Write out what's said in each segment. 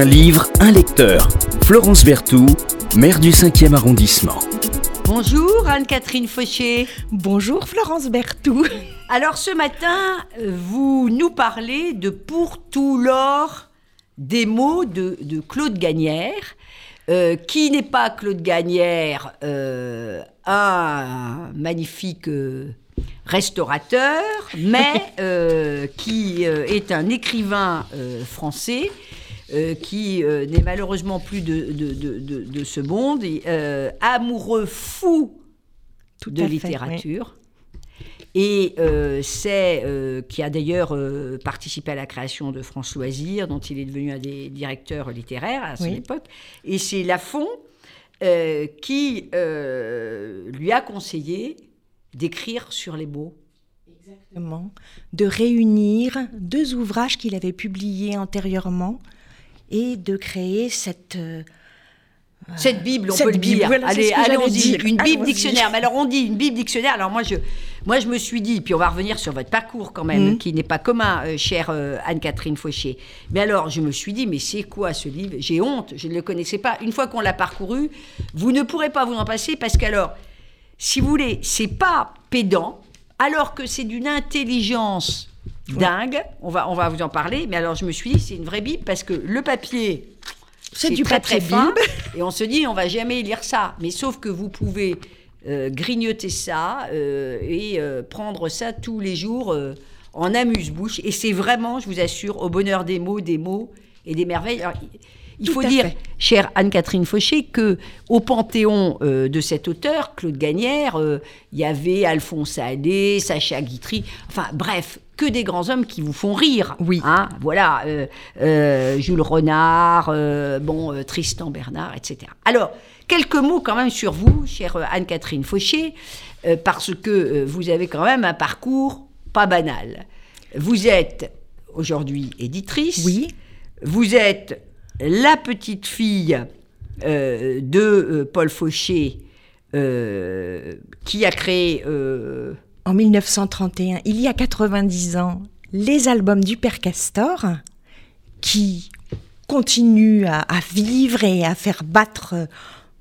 Un livre, un lecteur. Florence Berthoud, maire du 5e arrondissement. Bonjour Anne-Catherine Fauché. Bonjour Florence Berthoud. Alors ce matin, vous nous parlez de Pour tout l'or des mots de, Claude Gagnère, euh, qui n'est pas Claude Gagnère, euh, un magnifique euh, restaurateur, mais qui est un écrivain français euh, qui euh, n'est malheureusement plus de, de, ce monde, euh, amoureux fou de littérature. Et c'est qui a d'ailleurs participé à la création de France Loisirs, dont il est devenu un des directeurs littéraires à son époque. Et c'est Lafont qui lui a conseillé d'écrire sur les mots. Exactement. De réunir deux ouvrages qu'il avait publiés antérieurement et de créer cette... Euh, cette Bible, on peut le dire. allez, allez on dit une Bible dictionnaire. Mais alors on dit une Bible dictionnaire. Alors moi je, moi je me suis dit, puis on va revenir sur votre parcours quand même, mhm. qui n'est pas commun, euh, chère euh, Anne-Catherine Fauché. Mais alors je me suis dit, mais c'est quoi ce livre? J'ai honte, je ne le connaissais pas. Une fois qu'on l'a parcouru, vous ne pourrez pas vous en passer parce qu'alors, si vous voulez, c'est pas pédant, alors que c'est d'une intelligence dingue. On va, on va vous en parler. Mais alors, je me suis dit, c'est une vraie Bible parce que le papier, c'est du très, très fin. Et on se dit, on va jamais lire ça. Mais sauf que vous pouvez euh, grignoter ça euh, et euh, prendre ça tous les jours en amuse-bouche. Et c'est vraiment, je vous assure, au bonheur des mots, des mots et des merveilles. Il faut dire, chère Anne-Catherine Fauché, que au panthéon euh, de cet auteur, Claude Gagnère, euh, il y avait Alphonse Allais, Sacha Guitry, enfin bref, que des grands hommes qui vous font rire. Oui. Hein, voilà, euh, Jules Renard, bon, Tristan Bernard, etc. Alors, quelques mots quand même sur vous, chère Anne-Catherine Fauché, parce que vous avez quand même un parcours pas banal. Vous êtes aujourd'hui éditrice. Oui. Vous êtes la petite fille euh, de euh, Paul Fauché, euh, qui a créé... En 1931, il y a 90 ans, les albums du Père Castor, qui continuent à, à vivre et à faire battre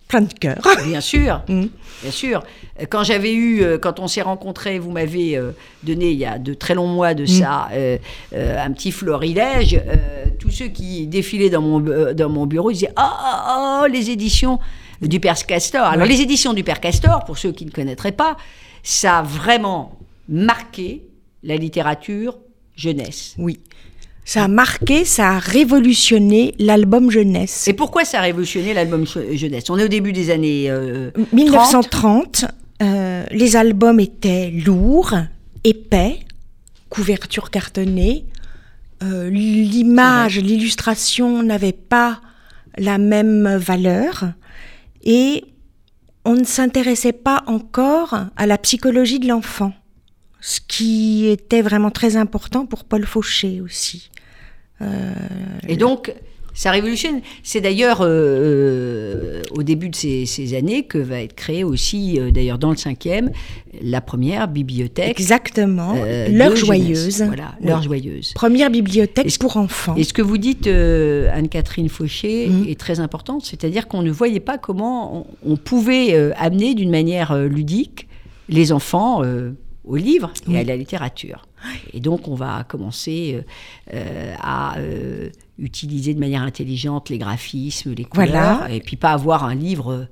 plein de cœur. Bien sûr, mm. bien sûr. Quand j'avais eu, euh, quand on s'est rencontrés, vous m'avez euh, donné il y a de très longs mois de mm. ça euh, un petit florilège. tous ceux qui défilaient dans mon, dans mon bureau disaient oh, oh, oh, les éditions du Père Castor. Alors les éditions du Père Castor, pour ceux qui ne connaîtraient pas, ça a vraiment marqué la littérature jeunesse. Oui. Ça a marqué, ça a révolutionné l'album jeunesse. Et pourquoi ça a révolutionné l'album jeunesse? On est au début des années 1930. Euh, euh, les albums étaient lourds, épais, couverture cartonnée. Euh, l'image, l'illustration n'avaient pas la même valeur. Et on ne s'intéressait pas encore à la psychologie de l'enfant ce qui était vraiment très important pour Paul Fauché aussi. Euh, et donc, ça révolutionne. C'est d'ailleurs euh, au début de ces, années que va être créée aussi, euh, d'ailleurs dans le cinquième, la première bibliothèque. Exactement, l'heure joyeuse. Voilà, l'heure joyeuse. Première bibliothèque pour enfants. Et ce que vous dites, Anne-Catherine Fauché, mm. est très important. C'est-à-dire qu'on ne voyait pas comment on, pouvait amener d'une manière ludique les enfants au livre et à la littérature. Et donc, on va commencer euh, euh, à euh, utiliser de manière intelligente les graphismes, les couleurs, et puis pas avoir un livre,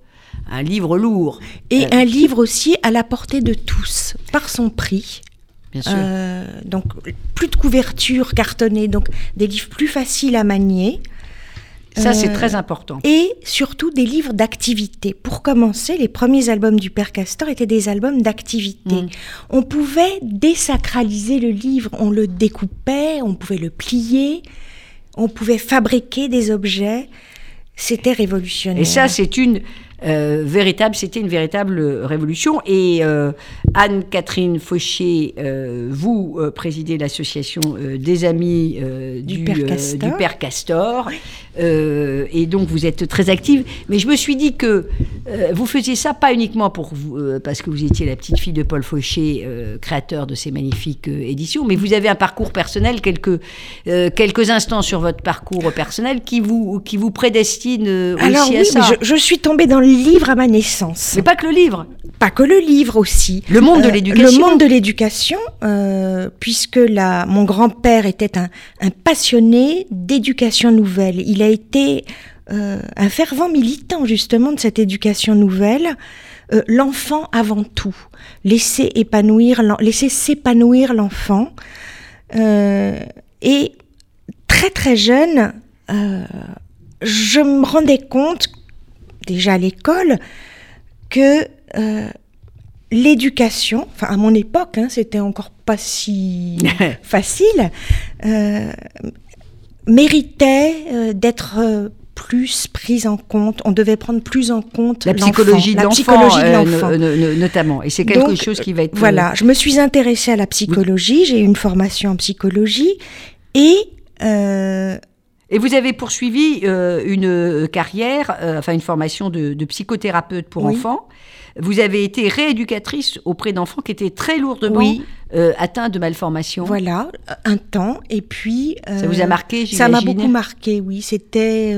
un livre lourd. Et un livre aussi à la portée de tous, par son prix. Bien sûr. donc, plus de couverture cartonnée, donc des livres plus faciles à manier. Ça, c'est euh, très important. Et surtout des livres d'activité. Pour commencer, les premiers albums du Père Castor étaient des albums d'activité. Mm. On pouvait désacraliser le livre, on le découpait, on pouvait le plier, on pouvait fabriquer des objets. C'était révolutionnaire. Et ça, c'est une euh, véritable, c'était une véritable révolution. Et euh, Anne-Catherine Fauché, euh, vous présidez l'association des amis du, Père Castor. et donc vous êtes très active. Mais je me suis dit que vous faisiez ça pas uniquement pour vous, parce que vous étiez la petite fille de Paul Fauché, créateur de ces magnifiques éditions, mais vous avez un parcours personnel, quelques, quelques instants sur votre parcours personnel qui vous, qui vous prédestine aussi à ça. Je, je suis tombée dans le livre à ma naissance. Mais pas que le livre. Pas que le livre aussi. Le monde de euh, l'éducation. Le monde de l'éducation, euh, puisque la, mon grand-père était un, passionné d'éducation nouvelle. Il a été euh, un fervent militant justement de cette éducation nouvelle. l'enfant avant tout. Laisser épanouir, laisser s'épanouir l'enfant. et très très jeune, je me rendais compte déjà à l'école que euh, l'éducation, enfin à mon époque, hein, c'était encore pas si facile, euh, méritait euh, d'être plus prise en compte. On devait prendre plus en compte la psychologie de l'enfant, notamment. Et c'est quelque chose qui va être. Voilà, je me suis intéressée à la psychologie. J'ai eu une formation en psychologie et et vous avez poursuivi euh, une euh, carrière, euh, enfin une formation de, psychothérapeute pour enfants. Vous avez été rééducatrice auprès d'enfants qui étaient très lourdement atteints de malformations. Voilà, un temps. Et puis. ça vous a marqué, Ça m'a beaucoup marqué, oui. C'était.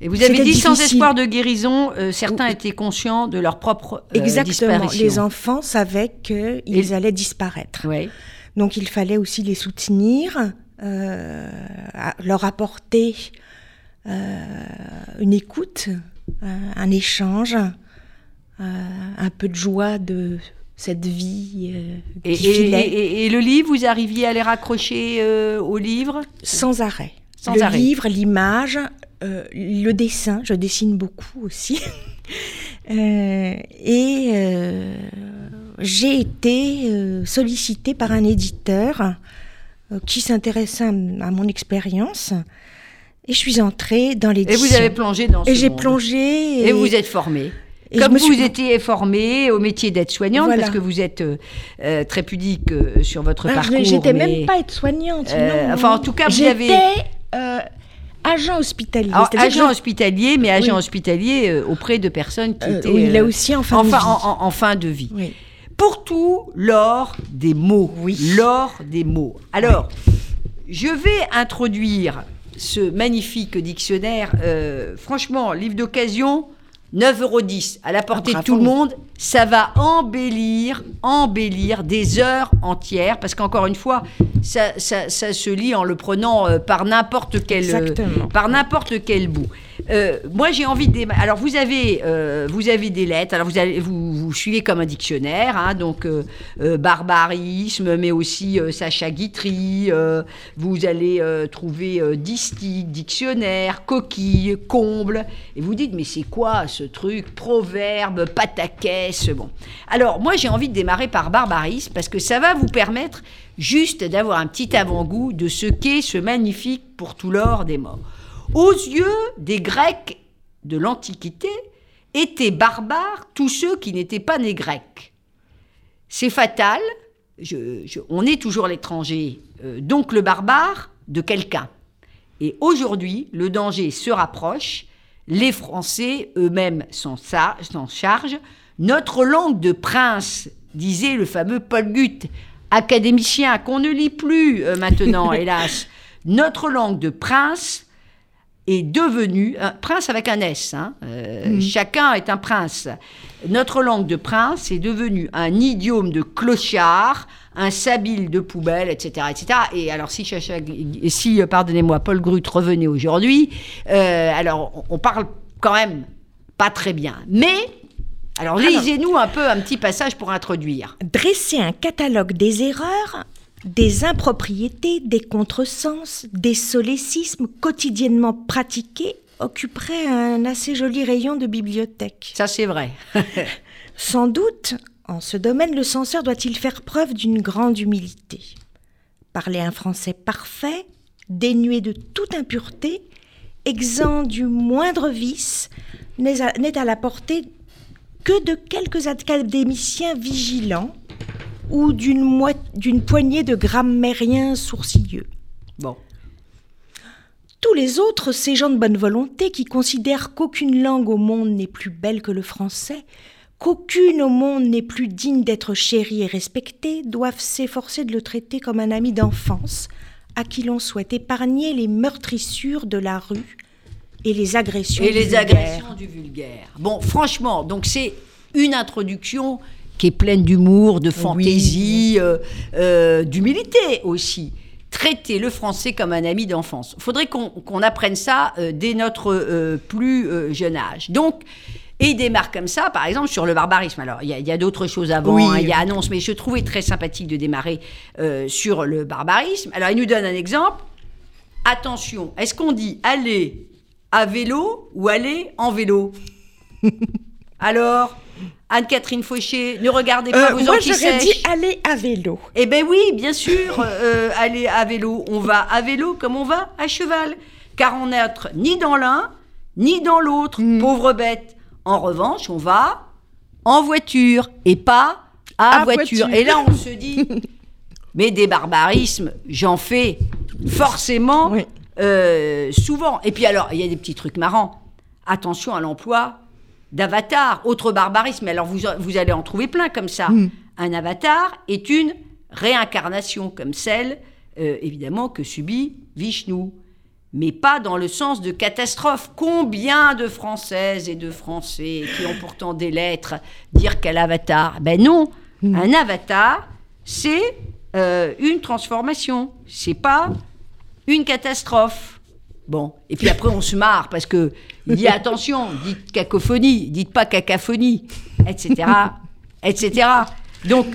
et vous avez dit sans espoir de guérison, certains étaient conscients de leur propre Exactement. Les enfants savaient qu'ils allaient disparaître. Oui. Donc il fallait aussi les soutenir. Euh, leur apporter euh, une écoute, un, échange, euh, un peu de joie de cette vie et, et, le livre, vous arriviez à les raccrocher au livre? Sans arrêt. Sans le livre, l'image, le dessin, je dessine beaucoup aussi. et j'ai été sollicitée par un éditeur euh, qui s'intéressait à, mon expérience. Et je suis entrée dans l'édition. Et vous avez plongé dans ce Et j'ai plongé. Et... vous êtes formée. Comme vous étiez formée au métier d'aide-soignante, parce que vous êtes euh, euh, très pudique sur votre ah, parcours. J'étais même pas aide-soignante. enfin, en tout cas, vous avez. agent hospitalier. agent hospitalier, mais agent hospitalier auprès de personnes qui étaient. Oui, là aussi en fin de vie. en fin de vie. Oui pour tout l'or des mots. Oui. L'or des mots. Alors, je vais introduire ce magnifique dictionnaire. Euh, franchement, livre d'occasion, 9,10 euros à la portée de tout le monde. Ça va embellir, embellir des heures entières, parce qu'encore une fois, ça, se lit en le prenant euh, par n'importe quel, euh, par n'importe quel bout. Euh, moi, j'ai envie de. Alors, vous avez, euh, vous avez des lettres. Alors, vous, vous suivez comme un dictionnaire, hein, donc euh, barbarisme, mais aussi Sacha Guitry. vous allez trouver distique, dictionnaire, coquille, comble. Et vous dites, mais c'est quoi ce truc? Proverbe, pataquès. Bon. Alors, moi, j'ai envie de démarrer par barbarisme parce que ça va vous permettre juste d'avoir un petit avant-goût de ce qu'est ce magnifique pour tout l'or des morts aux yeux des Grecs de l'Antiquité, étaient barbares tous ceux qui n'étaient pas nés grecs. C'est fatal, on est toujours l'étranger, euh, donc le barbare de quelqu'un. Et aujourd'hui, le danger se rapproche, les Français eux-mêmes s'en chargent. Notre langue de prince, disait le fameux Paul Gut, académicien qu'on ne lit plus euh, maintenant, hélas. Notre langue de prince est devenu un prince avec un S. Hein, euh, mm. Chacun est un prince. Notre langue de prince est devenue un idiome de clochard, un sabile de poubelle, etc., etc. Et alors, si, si euh, pardonnez-moi, Paul Grut revenait aujourd'hui, euh, alors on, parle quand même pas très bien. Mais alors, lisez-nous un peu un petit passage pour introduire. Dresser un catalogue des erreurs des impropriétés, des contresens, des solécismes quotidiennement pratiqués occuperaient un assez joli rayon de bibliothèque. Ça, c'est vrai. Sans doute, en ce domaine, le censeur doit-il faire preuve d'une grande humilité. Parler un français parfait, dénué de toute impureté, exempt du moindre vice, n'est à, la portée que de quelques académiciens vigilants ou d'une poignée de grammairiens sourcilleux. Bon. Tous les autres, ces gens de bonne volonté qui considèrent qu'aucune langue au monde n'est plus belle que le français, qu'aucune au monde n'est plus digne d'être chérie et respectée, doivent s'efforcer de le traiter comme un ami d'enfance, à qui l'on souhaite épargner les meurtrissures de la rue et les agressions et les agressions du vulgaire. Bon, franchement, donc c'est une introduction qui est pleine d'humour, de fantaisie, euh, euh, d'humilité aussi. Traiter le français comme un ami d'enfance. Il faudrait qu'on apprenne ça euh, dès notre plus jeune âge. Donc, et il démarre comme ça, par exemple, sur le barbarisme. Alors, il y a, d'autres choses avant, hein, il y a annonce, mais je trouvais très sympathique de démarrer sur le barbarisme. Alors, il nous donne un exemple. Attention, est-ce qu'on dit aller à vélo ou aller en vélo? Alors, Anne-Catherine Fauché, ne regardez pas euh, vos Moi, j'aurais dit aller à vélo. Eh bien oui, bien sûr, euh, aller à vélo. On va à vélo comme on va à cheval. Car on n'est ni dans l'un, ni dans l'autre, mm. pauvre bête. En revanche, on va en voiture et pas à, voiture. Et là, on se dit, mais des barbarismes, j'en fais forcément euh, souvent. Et puis alors, il y a des petits trucs marrants. Attention à l'emploi d'avatar, autre barbarisme. Alors, vous, vous allez en trouver plein comme ça. Hmm. Un avatar est une réincarnation comme celle, euh, évidemment, que subit Vishnu mais pas dans le sens de catastrophe. Combien de Françaises et de Français qui ont pourtant des lettres dire quel avatar? Ben non, hmm. un avatar, c'est euh, une transformation, c'est pas une catastrophe. Bon, et puis après on se marre parce que dit attention, dites cacophonie, dites pas cacophonie, etc., etc. Donc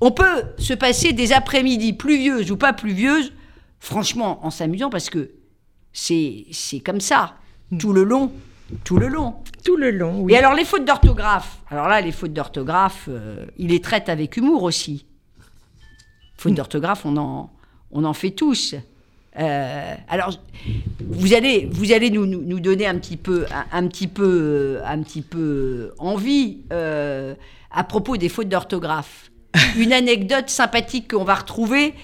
on peut se passer des après-midi pluvieuses ou pas pluvieuses, franchement en s'amusant parce que c'est comme ça, tout le long. Tout le long. Tout le long, oui. Et alors, les fautes d'orthographe. Alors là, les fautes d'orthographe, euh, il les traite avec humour aussi. Fautes d'orthographe, on en, on en fait tous. Euh, alors, vous allez, vous allez nous, nous, donner un petit peu, un, petit peu, un petit peu envie euh, à propos des fautes d'orthographe. Une anecdote sympathique qu'on va retrouver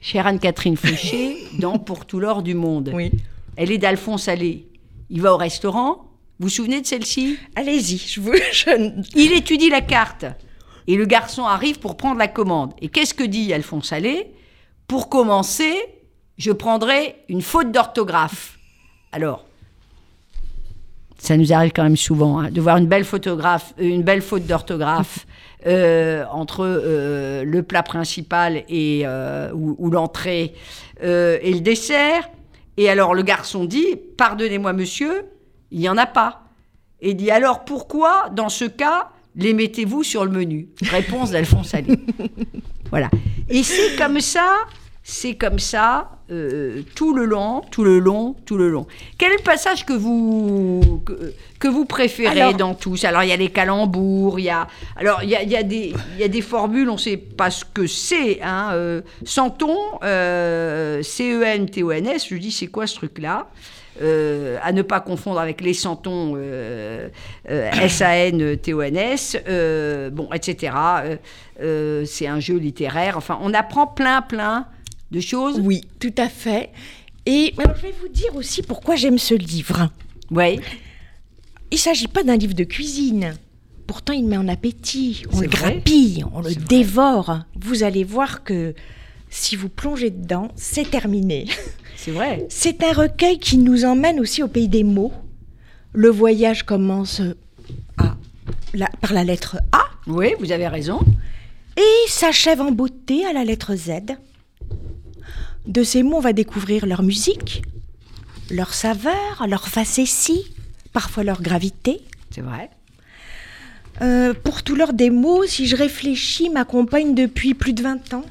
chère Anne-Catherine Fouché, dans Pour tout l'or du monde. Oui. Elle est d'Alphonse Allais. Il va au restaurant. Vous vous souvenez de celle-ci? Allez-y, je vous. Il étudie la carte. Et le garçon arrive pour prendre la commande. Et qu'est-ce que dit Alphonse Allais? Pour commencer, je prendrai une faute d'orthographe. Alors, ça nous arrive quand même souvent hein, de voir une belle photographe, une belle faute d'orthographe euh, entre euh, le plat principal et euh, ou, l'entrée et le dessert. Et alors le garçon dit Pardonnez-moi, monsieur, il n'y en a pas. Et dit Alors pourquoi, dans ce cas, les mettez-vous sur le menu? Réponse d'Alphonse Allais. voilà. Et c'est comme ça c'est comme ça euh, tout le long, tout le long, tout le long. Quel est le passage que vous, que, vous préférez dans tous Alors, il y a les calembours, il y a, alors, il y a, il y a, des, il y a des formules, on ne sait pas ce que c'est. Hein, euh, Centon, euh, C-E-N-T-O-N-S, je dis, c'est quoi ce truc-là? Euh, à ne pas confondre avec les santons euh, euh, S-A-N-T-O-N-S, bon, etc. c'est un jeu littéraire. Enfin, on apprend plein, plein de choses Oui, tout à fait. Et je vais vous dire aussi pourquoi j'aime ce livre. Oui. Il ne s'agit pas d'un livre de cuisine. Pourtant, il met en appétit. On le grappille, on le dévore. Vous allez voir que si vous plongez dedans, c'est terminé. C'est vrai. C'est un recueil qui nous emmène aussi au pays des mots. Le voyage commence par la lettre A. Oui, vous avez raison. Et s'achève en beauté à la lettre Z. De ces mots, on va découvrir leur musique, leur saveur, leur facétie, parfois leur gravité. C'est vrai. Euh, pour tout l'heure des mots, si je réfléchis, m'accompagne depuis plus de 20 ans.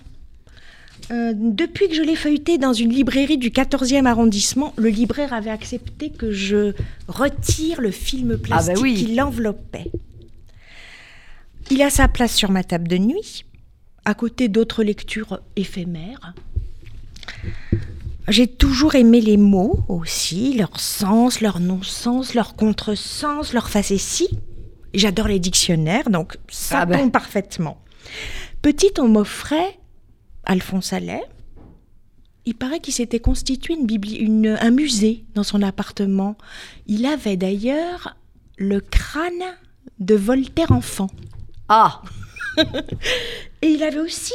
Euh, depuis que je l'ai feuilleté dans une librairie du 14e arrondissement, le libraire avait accepté que je retire le film ah, bah plastique qui l'enveloppait. Il a sa place sur ma table de nuit, à côté d'autres lectures éphémères. J'ai toujours aimé les mots aussi, leur sens, leur non-sens, leur contresens, leur facétie. J'adore les dictionnaires, donc ça Ah ben. tombe parfaitement. Petite, on m'offrait Alphonse Allais. Il paraît qu'il s'était constitué une bibli- une- un musée dans son appartement. Il avait d'ailleurs le crâne de Voltaire enfant. Ah, Et il avait aussi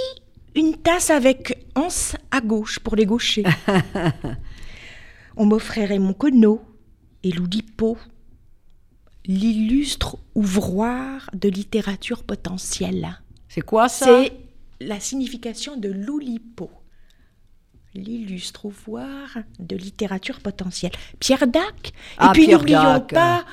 une tasse avec anse à gauche pour les gauchers. On m'offrait Raymond Queneau et l'Oulipo, l'illustre ouvroir de littérature potentielle. c'est quoi ça? C'est la signification de l'Oulipo. L'illustre ouvroir de littérature potentielle. Pierre Dac? Ah, et puis Pierre n'oublions pas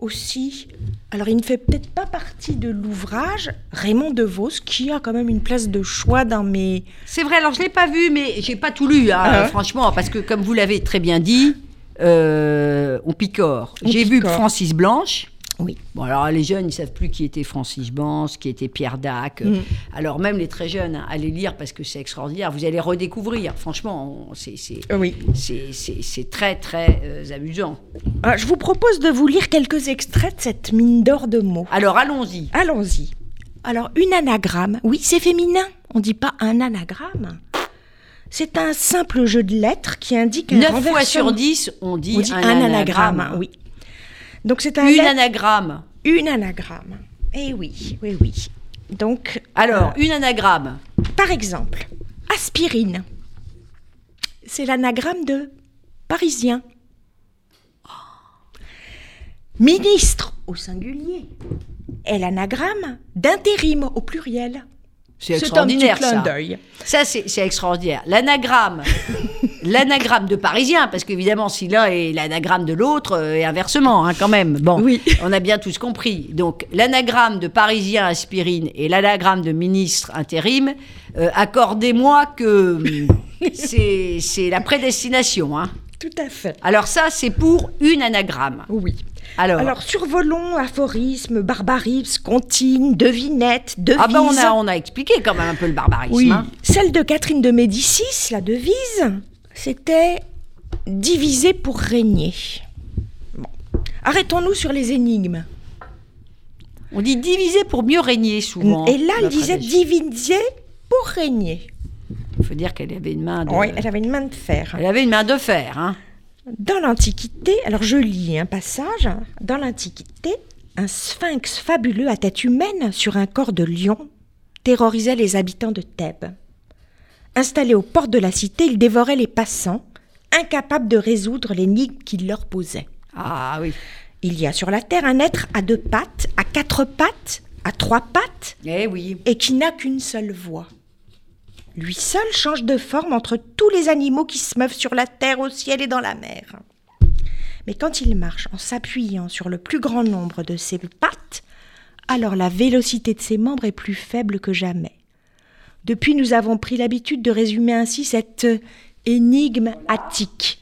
aussi, alors il ne fait peut-être pas partie de l'ouvrage, Raymond DeVos, qui a quand même une place de choix dans mes... C'est vrai, alors je l'ai pas vu, mais j'ai pas tout lu, hein, Ah ouais. franchement, parce que comme vous l'avez très bien dit, euh, on picore. J'ai vu. Francis Blanche. Oui. Bon, alors les jeunes, ils savent plus qui était Francis Blanche, qui était Pierre Dac. Mm. Alors même les très jeunes, hein, allez lire parce que c'est extraordinaire. Vous allez redécouvrir. Franchement, c'est c'est Oui. c'est- très très euh, amusant. Ah, je vous propose de vous lire quelques extraits de cette mine d'or de mots. Alors allons-y. Allons-y. Alors, une anagramme, oui, c'est féminin. On ne dit pas un anagramme. C'est un simple jeu de lettres qui indique un 9 fois sur 10, on dit, On dit un, un, anagramme. anagramme. oui. Donc c'est un Une lettre- anagramme. une anagramme. Eh oui, oui, oui. Donc, Alors, euh, une anagramme. par exemple, aspirine. C'est l'anagramme de parisien. Ministre au singulier est l'anagramme d'intérim au pluriel. C'est un petit extraordinaire clin ça. d'œil. Ça, c'est extraordinaire. L'anagramme, l'anagramme de Parisien, parce qu'évidemment, si l'un est l'anagramme de l'autre, euh, et inversement, hein, quand même. Bon, Oui. on a bien tous compris. Donc, l'anagramme de Parisien aspirine et l'anagramme de ministre intérim, euh, accordez-moi que c'est la prédestination. Hein. Tout à fait. Alors ça, c'est pour une anagramme. Oui. Alors, Alors, survolons, aphorisme, barbarisme, comptine, devinette, devise. ah ben on a, on a expliqué quand même un peu le barbarisme. Oui. hein. Celle de Catherine de Médicis, la devise, c'était diviser pour régner. Bon. Arrêtons-nous sur les énigmes. On dit diviser pour mieux régner souvent. Et là, elle disait diviser pour régner. Il faut dire qu'elle avait une main de... Oui, elle avait une main de fer. Elle avait une main de fer, hein. Dans l'Antiquité, alors je lis un passage, dans l'Antiquité, un sphinx fabuleux à tête humaine sur un corps de lion terrorisait les habitants de Thèbes. Installé aux portes de la cité, il dévorait les passants, incapable de résoudre l'énigme qu'il leur posait. Ah oui. Il y a sur la terre un être à deux pattes, à quatre pattes, à trois pattes, Eh oui. et qui n'a qu'une seule voix. Lui seul change de forme entre tous les animaux qui se meuvent sur la terre, au ciel et dans la mer. Mais quand il marche en s'appuyant sur le plus grand nombre de ses pattes, alors la vélocité de ses membres est plus faible que jamais. Depuis, nous avons pris l'habitude de résumer ainsi cette énigme attique.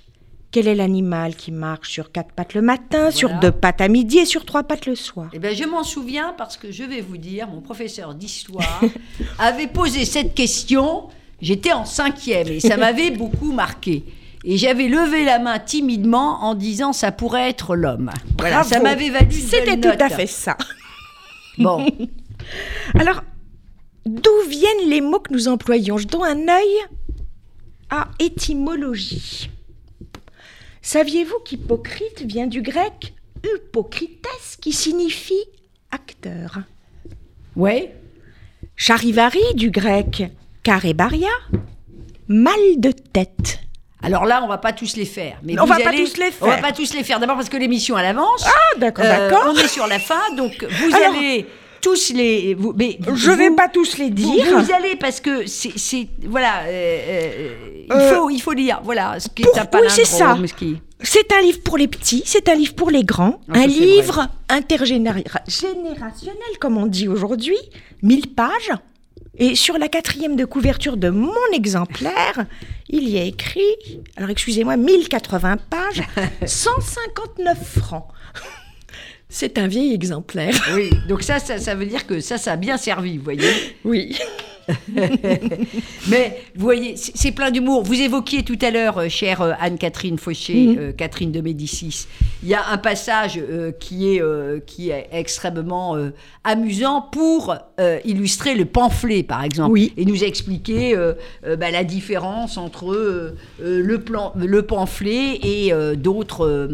Quel est l'animal qui marche sur quatre pattes le matin, sur deux pattes à midi et sur trois pattes le soir? Eh bien, je m'en souviens parce que je vais vous dire, mon professeur d'histoire avait posé cette question. J'étais en cinquième et ça m'avait beaucoup marqué. Et j'avais levé la main timidement en disant ça pourrait être l'homme. Voilà, ça m'avait valu C'était tout à fait ça. Bon, Alors, d'où viennent les mots que nous employons? Jetons un œil à étymologie. Saviez-vous qu'hypocrite vient du grec hypocrites, qui signifie acteur? Ouais. Charivari du grec karebaria, mal de tête. Alors là, on va pas tous les faire. Mais On va pas tous les On va faire. pas tous les faire. D'abord parce que l'émission elle avance. Ah, d'accord, Euh, d'accord. On est sur la fin, donc vous Alors- allez tous les. Vous, mais Je vous- vais pas tous les dire. vous allez parce que c'est voilà euh, euh, il Euh, faut il faut lire voilà ce qui pour- est un oui, c'est ça. C'est un livre pour les petits, c'est un livre pour les grands, Ah, un livre intergénérationnel, comme on dit aujourd'hui, 1000 pages. Et sur la quatrième de couverture de mon exemplaire, il y a écrit, alors excusez-moi, 1080 pages, 159 francs. C'est un vieil exemplaire. Oui, donc ça, ça ça veut dire que ça ça a bien servi, vous voyez. Oui. Mais vous voyez, c'est plein d'humour. Vous évoquiez tout à l'heure, euh, chère euh, Anne-Catherine Fauché, mhm. euh, Catherine de Médicis, il y a un passage qui, est, qui est extrêmement amusant pour illustrer le pamphlet, par exemple, et nous expliquer bah, la différence entre le, plan, le pamphlet et d'autres,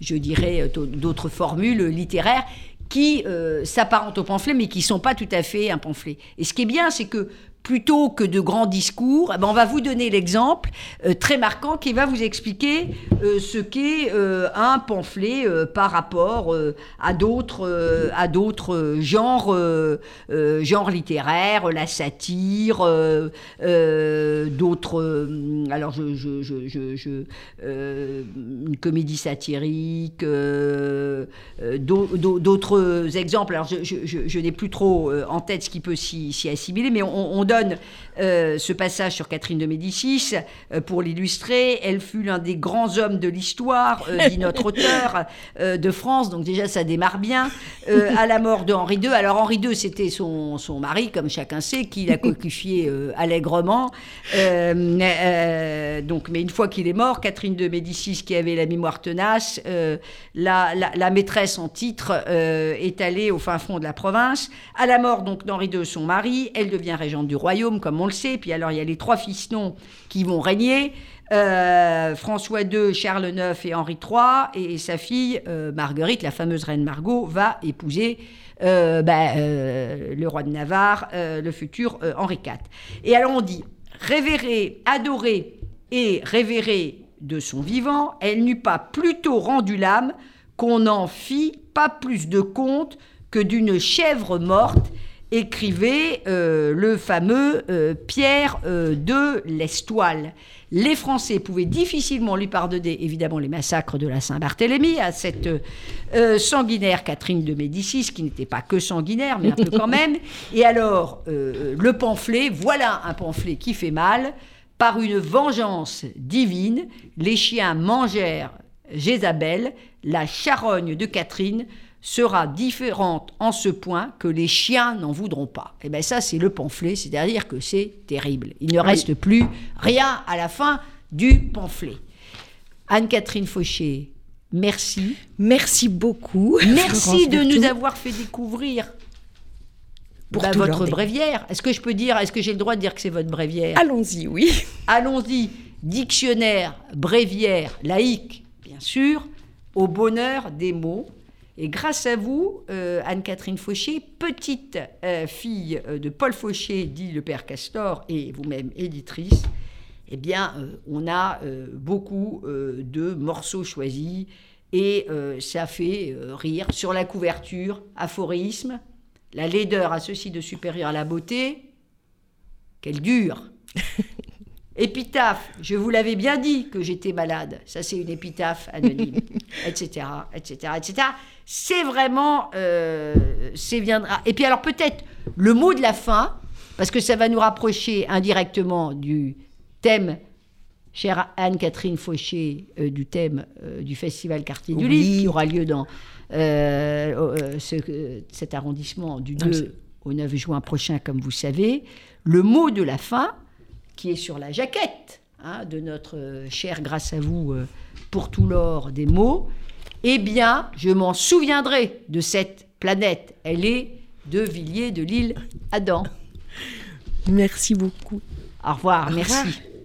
je dirais, d'autres formules littéraires qui s'apparentent au pamphlet, mais qui ne sont pas tout à fait un pamphlet. Et ce qui est bien, c'est que plutôt que de grands discours, eh ben, on va vous donner l'exemple euh, très marquant qui va vous expliquer euh, ce qu'est euh, un pamphlet par rapport à d'autres à d'autres genres genres littéraires, la satire, d'autres alors je, une comédie satirique, d'autres exemples. Alors je, n'ai plus trop en tête ce qui peut s'y assimiler, mais on donne donne euh, ce passage sur Catherine de Médicis euh, pour l'illustrer. Elle fut l'un des grands hommes de l'histoire, euh, dit notre auteur, de France. Donc déjà, ça démarre bien. à la mort de Henri II. Alors Henri II, c'était son, son mari, comme chacun sait, qui l'a coquifié allègrement. donc, mais une fois qu'il est mort, Catherine de Médicis, qui avait la mémoire tenace, la, la, maîtresse en titre, est allée au fin fond de la province. À la mort donc d'Henri II, son mari, elle devient régente du royaume, comme on Puis alors, il y a les trois fils-noms qui vont régner. Euh, François II, Charles IX et Henri III, et sa fille euh, Marguerite, la fameuse reine Margot, va épouser euh, ben, le roi de Navarre, le futur Henri IV. Et alors on dit, révérer, adorer et révérer de son vivant, elle n'eût pas plutôt rendu l'âme qu'on n'en fit pas plus de compte que d'une chèvre morte écrivait euh, le fameux euh, Pierre euh, de l'Estoile. Les Français pouvaient difficilement lui pardonner, évidemment, les massacres de la Saint-Barthélemy à cette sanguinaire Catherine de Médicis, qui n'était pas que sanguinaire, mais un peu quand même. Et alors, le pamphlet, voilà un pamphlet qui fait mal. Par une vengeance divine, les chiens mangèrent Jézabel, la charogne de Catherine, sera différente en ce point que les chiens n'en voudront pas. Et eh bien ça, c'est le pamphlet, c'est-à-dire que c'est terrible. Il ne reste plus rien à la fin du pamphlet. Anne-Catherine Fauché, merci. Merci beaucoup. Merci de nous avoir fait découvrir Pour bah, votre bréviaire. Est-ce que je peux dire, est-ce que j'ai le droit de dire que c'est votre bréviaire? Allons-y, oui. Allons-y. Dictionnaire, bréviaire, laïque, bien sûr, au bonheur des mots et grâce à vous, euh, Anne-Catherine Fauché, petite euh, fille euh, de Paul Fauché, dit le père Castor, et vous-même éditrice, eh bien, on a beaucoup de morceaux choisis et ça fait rire. Sur la couverture, aphorisme, la laideur a ceci de supérieur à la beauté, qu'elle dure. Épitaphe, je vous l'avais bien dit que j'étais malade. Ça, c'est une épitaphe anonyme, etc., etc., etc. C'est vraiment, euh, c'est viendra. Et puis alors peut-être le mot de la fin, parce que ça va nous rapprocher indirectement du thème, chère Anne-Catherine Fauché, euh, du thème euh, du festival Quartier du Livre, qui aura lieu dans cet arrondissement du 2 au 9 juin prochain, comme vous savez. Le mot de la fin qui est sur la jaquette hein, de notre euh, cher, grâce à vous, euh, pour tout l'or des mots, eh bien, je m'en souviendrai de cette planète. Elle est de Villiers de l'île Adam. Merci beaucoup. Au revoir, merci.